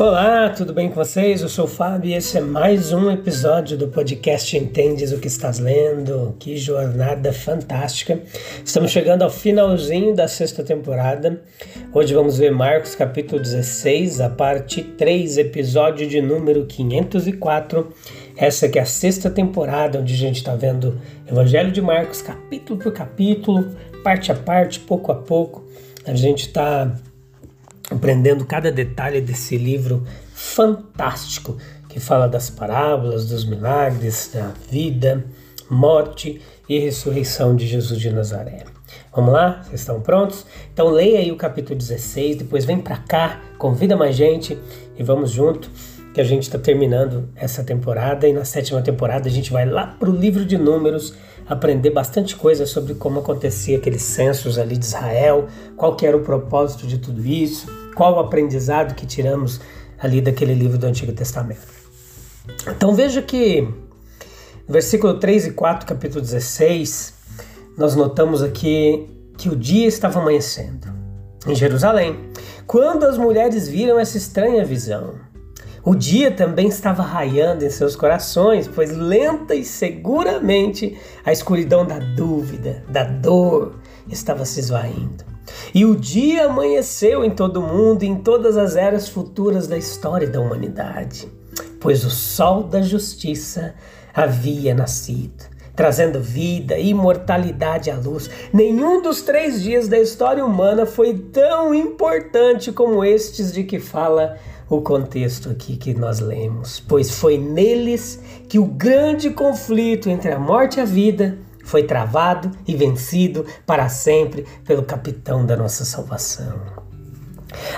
Olá, tudo bem com vocês? Eu sou o Fábio e esse é mais um episódio do podcast Entendes o que estás lendo. Que jornada fantástica! Estamos chegando ao finalzinho da sexta temporada. Hoje vamos ver Marcos capítulo 16, a parte 3, episódio de número 504. Essa que é a sexta temporada, onde a gente está vendo Evangelho de Marcos, capítulo por capítulo, parte a parte, pouco a pouco. A gente está aprendendo cada detalhe desse livro fantástico que fala das parábolas, dos milagres, da vida, morte e ressurreição de Jesus de Nazaré. Vamos lá? Vocês estão prontos? Então leia aí o capítulo 16, depois vem para cá, convida mais gente e vamos junto que a gente está terminando essa temporada e na sétima temporada a gente vai lá para o livro de Números aprender bastante coisa sobre como acontecia aqueles censos ali de Israel, qual que era o propósito de tudo isso, qual o aprendizado que tiramos ali daquele livro do Antigo Testamento. Então veja que versículo 3 e 4, capítulo 16, nós notamos aqui que o dia estava amanhecendo em Jerusalém, quando as mulheres viram essa estranha visão. O dia também estava raiando em seus corações, pois lenta e seguramente a escuridão da dúvida, da dor, estava se esvaindo. E o dia amanheceu em todo o mundo e em todas as eras futuras da história da humanidade, pois o sol da justiça havia nascido, trazendo vida e imortalidade à luz. Nenhum dos três dias da história humana foi tão importante como estes de que fala o contexto aqui que nós lemos, pois foi neles que o grande conflito entre a morte e a vida foi travado e vencido para sempre pelo capitão da nossa salvação.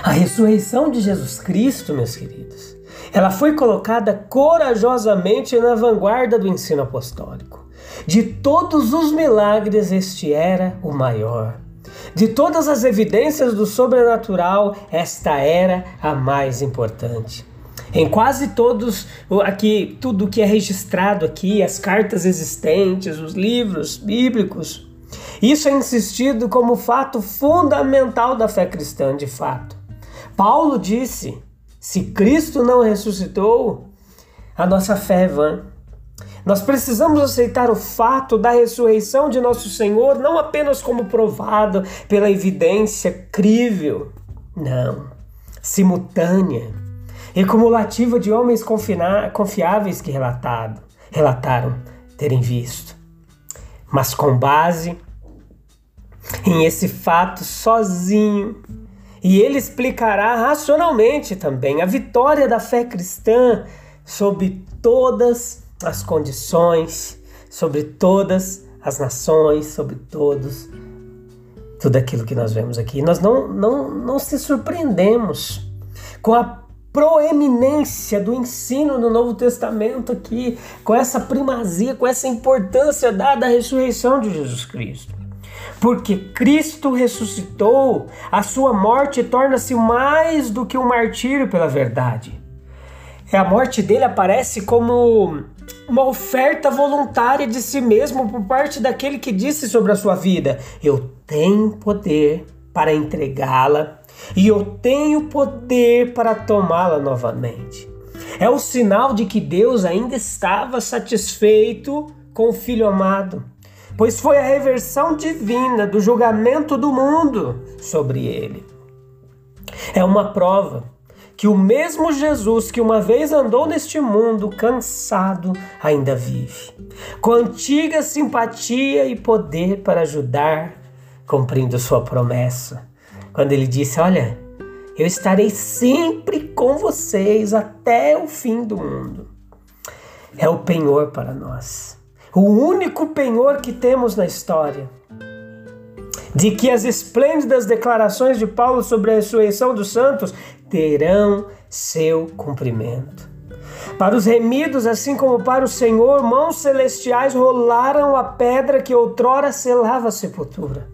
A ressurreição de Jesus Cristo, meus queridos, ela foi colocada corajosamente na vanguarda do ensino apostólico. De todos os milagres, este era o maior. De todas as evidências do sobrenatural, esta era a mais importante. Em quase todos aqui, tudo que é registrado aqui, as cartas existentes, os livros bíblicos, isso é insistido como fato fundamental da fé cristã, de fato. Paulo disse: se Cristo não ressuscitou, a nossa fé é vã. Nós precisamos aceitar o fato da ressurreição de nosso Senhor não apenas como provado pela evidência crível, não, simultânea e cumulativa de homens confiáveis que relatado, relataram terem visto. Mas com base em esse fato sozinho, e ele explicará racionalmente também a vitória da fé cristã sobre todas as condições, sobre todas as nações, sobre todos tudo aquilo que nós vemos aqui. Nós não, não, não se surpreendemos com a proeminência do ensino no Novo Testamento aqui, com essa primazia, com essa importância dada à ressurreição de Jesus Cristo. Porque Cristo ressuscitou, a sua morte torna-se mais do que um martírio pela verdade. É a morte dele aparece como uma oferta voluntária de si mesmo por parte daquele que disse sobre a sua vida: Eu tenho poder para entregá-la e eu tenho poder para tomá-la novamente. É o sinal de que Deus ainda estava satisfeito com o Filho amado, pois foi a reversão divina do julgamento do mundo sobre ele. É uma prova que o mesmo Jesus que uma vez andou neste mundo cansado ainda vive, com antiga simpatia e poder para ajudar, cumprindo sua promessa quando ele disse: Olha, eu estarei sempre com vocês até o fim do mundo. É o penhor para nós, o único penhor que temos na história. de que as esplêndidas declarações de Paulo sobre a ressurreição dos santos terão seu cumprimento. Para os remidos, assim como para o Senhor, mãos celestiais rolaram a pedra que outrora selava a sepultura.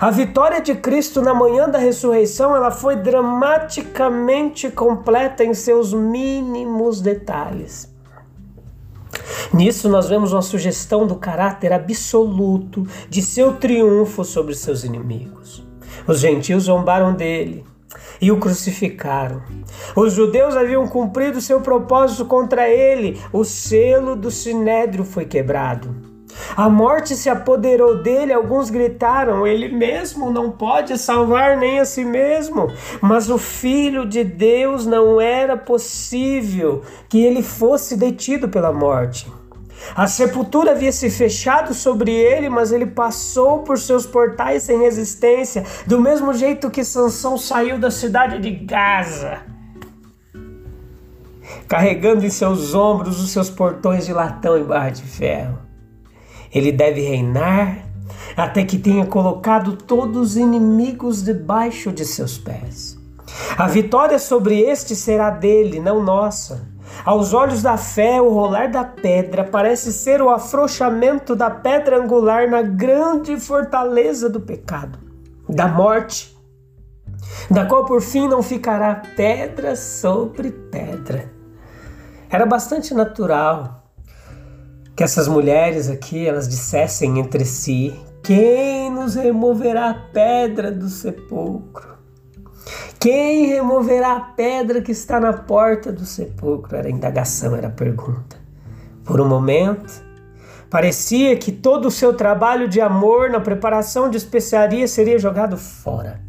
A vitória de Cristo na manhã da ressurreição, ela foi dramaticamente completa em seus mínimos detalhes. Nisso nós vemos uma sugestão do caráter absoluto de seu triunfo sobre seus inimigos. Os gentios zombaram dele e o crucificaram. Os judeus haviam cumprido seu propósito contra ele, o selo do sinédrio foi quebrado. A morte se apoderou dele, alguns gritaram: Ele mesmo não pode salvar nem a si mesmo. Mas o Filho de Deus não era possível que ele fosse detido pela morte. A sepultura havia se fechado sobre ele, mas ele passou por seus portais sem resistência, do mesmo jeito que Sansão saiu da cidade de Gaza, carregando em seus ombros os seus portões de latão e barra de ferro. Ele deve reinar até que tenha colocado todos os inimigos debaixo de seus pés. A vitória sobre este será dele, não nossa. Aos olhos da fé, o rolar da pedra parece ser o afrouxamento da pedra angular na grande fortaleza do pecado, da morte, da qual por fim não ficará pedra sobre pedra. Era bastante natural que essas mulheres aqui elas dissessem entre si: Quem nos removerá a pedra do sepulcro? Quem removerá a pedra que está na porta do sepulcro? Era a indagação, era a pergunta. Por um momento, parecia que todo o seu trabalho de amor na preparação de especiarias seria jogado fora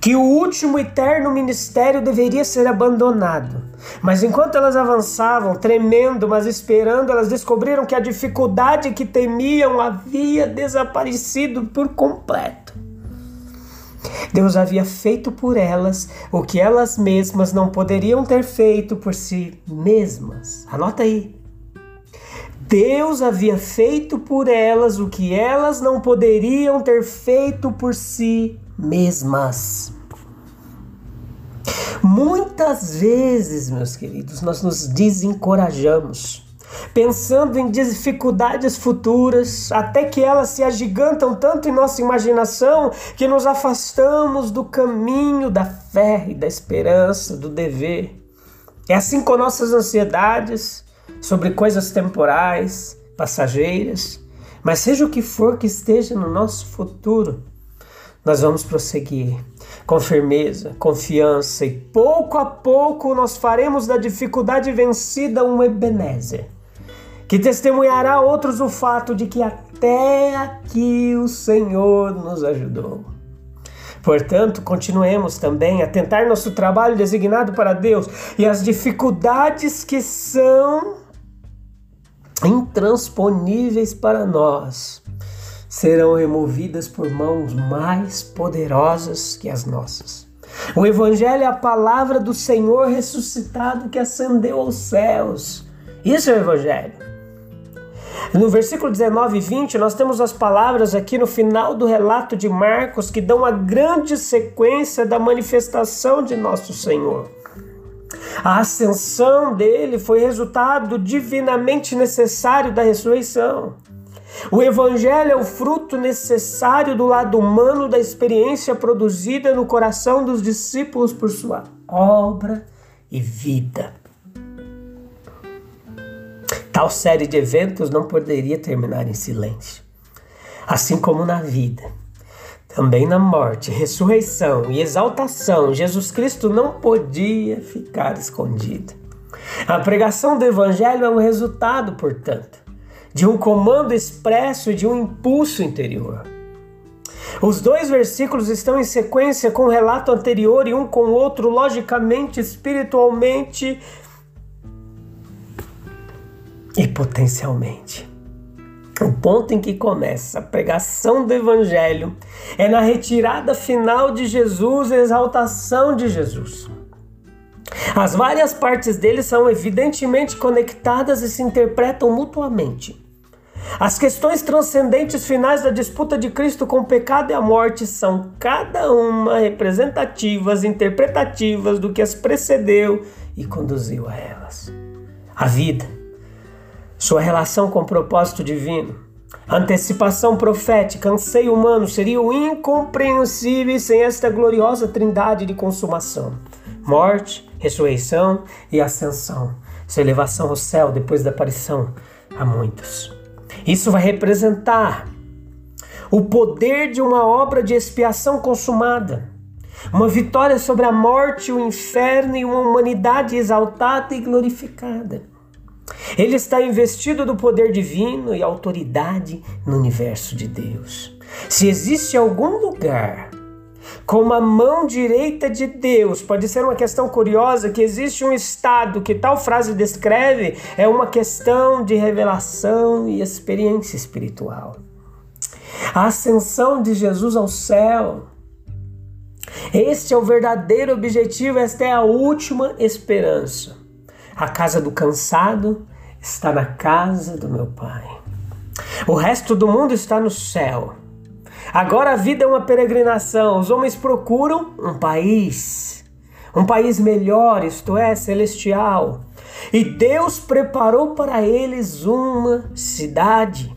que o último eterno ministério deveria ser abandonado. Mas enquanto elas avançavam, tremendo, mas esperando, elas descobriram que a dificuldade que temiam havia desaparecido por completo. Deus havia feito por elas o que elas mesmas não poderiam ter feito por si mesmas. Anota aí. Deus havia feito por elas o que elas não poderiam ter feito por si mesmas. Muitas vezes, meus queridos, nós nos desencorajamos, pensando em dificuldades futuras, até que elas se agigantam tanto em nossa imaginação que nos afastamos do caminho da fé e da esperança, do dever. É assim com nossas ansiedades sobre coisas temporais, passageiras, mas seja o que for que esteja no nosso futuro, nós vamos prosseguir com firmeza, confiança e pouco a pouco nós faremos da dificuldade vencida um Ebenezer, que testemunhará a outros o fato de que até aqui o Senhor nos ajudou. Portanto, continuemos também a tentar nosso trabalho designado para Deus e as dificuldades que são intransponíveis para nós serão removidas por mãos mais poderosas que as nossas. O Evangelho é a palavra do Senhor ressuscitado que ascendeu aos céus. Isso é o Evangelho. No versículo 19 e 20, nós temos as palavras aqui no final do relato de Marcos que dão a grande sequência da manifestação de nosso Senhor. A ascensão dele foi resultado divinamente necessário da ressurreição. O Evangelho é o fruto necessário do lado humano da experiência produzida no coração dos discípulos por sua obra e vida. Tal série de eventos não poderia terminar em silêncio. Assim como na vida, também na morte, ressurreição e exaltação, Jesus Cristo não podia ficar escondido. A pregação do Evangelho é um resultado, portanto, de um comando expresso e de um impulso interior. Os dois versículos estão em sequência com o relato anterior e um com o outro, logicamente, espiritualmente e potencialmente. O ponto em que começa a pregação do Evangelho é na retirada final de Jesus, exaltação de Jesus. As várias partes dele são evidentemente conectadas e se interpretam mutuamente. As questões transcendentes finais da disputa de Cristo com o pecado e a morte são cada uma representativas, interpretativas do que as precedeu e conduziu a elas. A vida, sua relação com o propósito divino, antecipação profética, anseio humano seriam incompreensíveis sem esta gloriosa trindade de consumação: morte, ressurreição e ascensão, sua elevação ao céu depois da aparição a muitos. Isso vai representar o poder de uma obra de expiação consumada, uma vitória sobre a morte, o inferno e uma humanidade exaltada e glorificada. Ele está investido do poder divino e autoridade no universo de Deus. Se existe algum lugar com a mão direita de Deus, pode ser uma questão curiosa que existe um estado que tal frase descreve, é uma questão de revelação e experiência espiritual. A ascensão de Jesus ao céu. Este é o verdadeiro objetivo, esta é a última esperança. A casa do cansado está na casa do meu Pai. O resto do mundo está no céu. Agora a vida é uma peregrinação. Os homens procuram um país, um país melhor, isto é, celestial. E Deus preparou para eles uma cidade.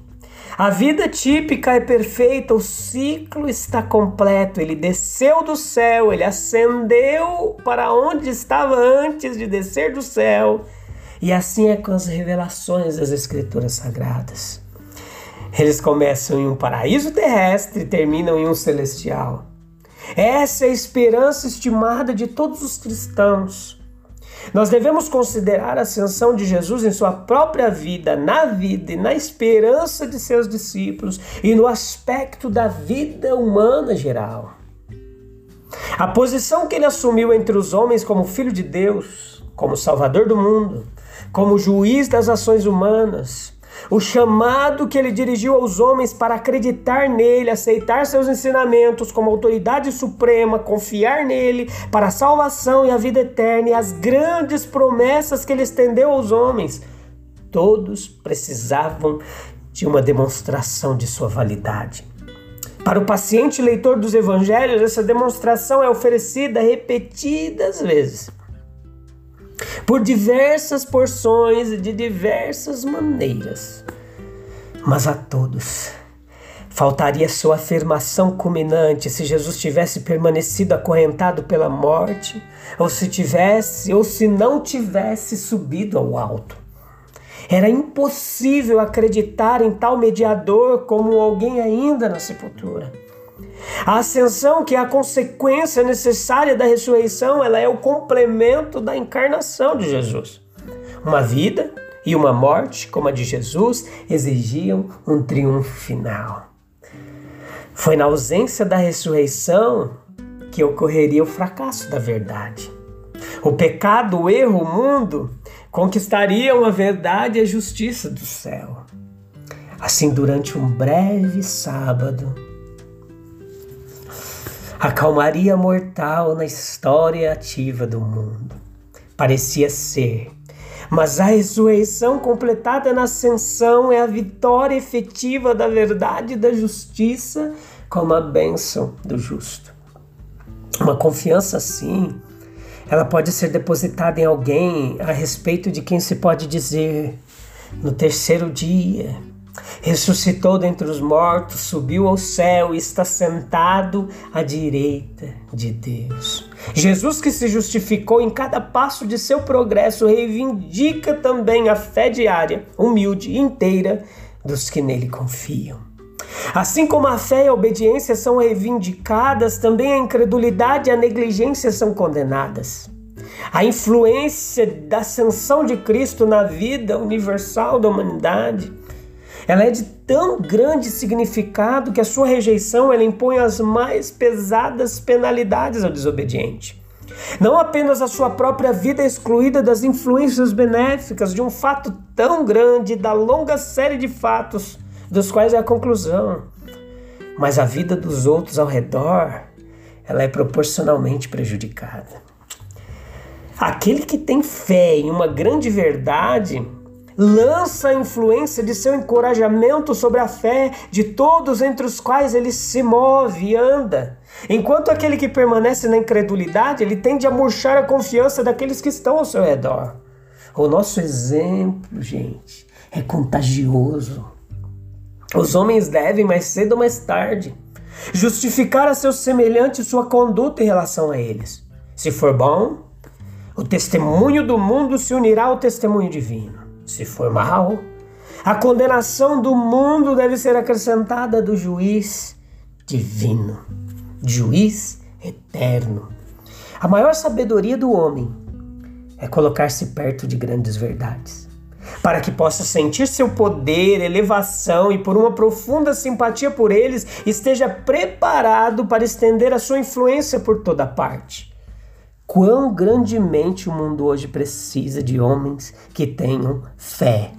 A vida típica é perfeita, o ciclo está completo. Ele desceu do céu, ele ascendeu para onde estava antes de descer do céu. E assim é com as revelações das Escrituras Sagradas. Eles começam em um paraíso terrestre e terminam em um celestial. Essa é a esperança estimada de todos os cristãos. Nós devemos considerar a ascensão de Jesus em sua própria vida, na vida e na esperança de seus discípulos e no aspecto da vida humana geral. A posição que ele assumiu entre os homens como Filho de Deus, como Salvador do mundo, como juiz das ações humanas, o chamado que ele dirigiu aos homens para acreditar nele, aceitar seus ensinamentos como autoridade suprema, confiar nele para a salvação e a vida eterna, e as grandes promessas que ele estendeu aos homens, todos precisavam de uma demonstração de sua validade. Para o paciente leitor dos evangelhos, essa demonstração é oferecida repetidas vezes por diversas porções e de diversas maneiras. Mas a todos faltaria sua afirmação culminante se Jesus tivesse permanecido acorrentado pela morte, ou se tivesse ou se não tivesse subido ao alto. Era impossível acreditar em tal mediador como alguém ainda na sepultura. A ascensão, que é a consequência necessária da ressurreição, ela é o complemento da encarnação de Jesus. Uma vida e uma morte, como a de Jesus, exigiam um triunfo final. Foi na ausência da ressurreição que ocorreria o fracasso da verdade. O pecado, o erro, o mundo conquistariam a verdade e a justiça do céu. Assim, durante um breve sábado, a calmaria mortal na história ativa do mundo. Parecia ser. Mas a ressurreição completada na ascensão é a vitória efetiva da verdade e da justiça como a bênção do justo. Uma confiança assim, ela pode ser depositada em alguém a respeito de quem se pode dizer no terceiro dia ressuscitou dentre os mortos, subiu ao céu e está sentado à direita de Deus. Jesus, que se justificou em cada passo de seu progresso, reivindica também a fé diária, humilde e inteira dos que nele confiam. Assim como a fé e a obediência são reivindicadas, também a incredulidade e a negligência são condenadas. A influência da ascensão de Cristo na vida universal da humanidade ela é de tão grande significado que a sua rejeição ela impõe as mais pesadas penalidades ao desobediente. Não apenas a sua própria vida é excluída das influências benéficas de um fato tão grande, da longa série de fatos, dos quais é a conclusão, mas a vida dos outros ao redor, ela é proporcionalmente prejudicada. Aquele que tem fé em uma grande verdade, lança a influência de seu encorajamento sobre a fé de todos entre os quais ele se move e anda. Enquanto aquele que permanece na incredulidade, ele tende a murchar a confiança daqueles que estão ao seu redor. O nosso exemplo, gente, é contagioso. Os homens devem, mais cedo ou mais tarde, justificar a seus semelhantes sua conduta em relação a eles. Se for bom, o testemunho do mundo se unirá ao testemunho divino. Se for mal, a condenação do mundo deve ser acrescentada do juiz divino, juiz eterno. A maior sabedoria do homem é colocar-se perto de grandes verdades, para que possa sentir seu poder, elevação e por uma profunda simpatia por eles esteja preparado para estender a sua influência por toda parte. Quão grandemente o mundo hoje precisa de homens que tenham fé.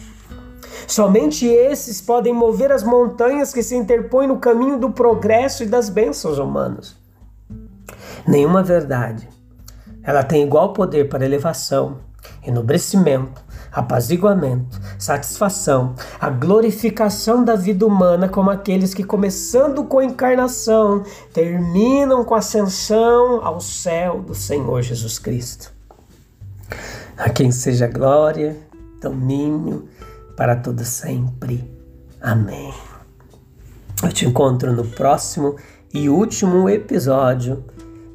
Somente esses podem mover as montanhas que se interpõem no caminho do progresso e das bênçãos humanas. Nenhuma verdade ela tem igual poder para elevação, enobrecimento, apaziguamento, satisfação, a glorificação da vida humana, como aqueles que, começando com a encarnação, terminam com a ascensão ao céu do Senhor Jesus Cristo. A quem seja glória, domínio para todo sempre. Amém. Eu te encontro no próximo e último episódio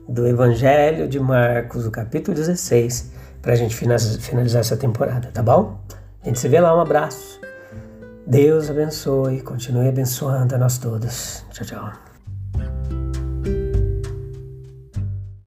do Evangelho de Marcos, o capítulo 16, para a gente finalizar essa temporada, tá bom? A gente se vê lá, um abraço. Deus abençoe, continue abençoando a nós todos. Tchau, tchau.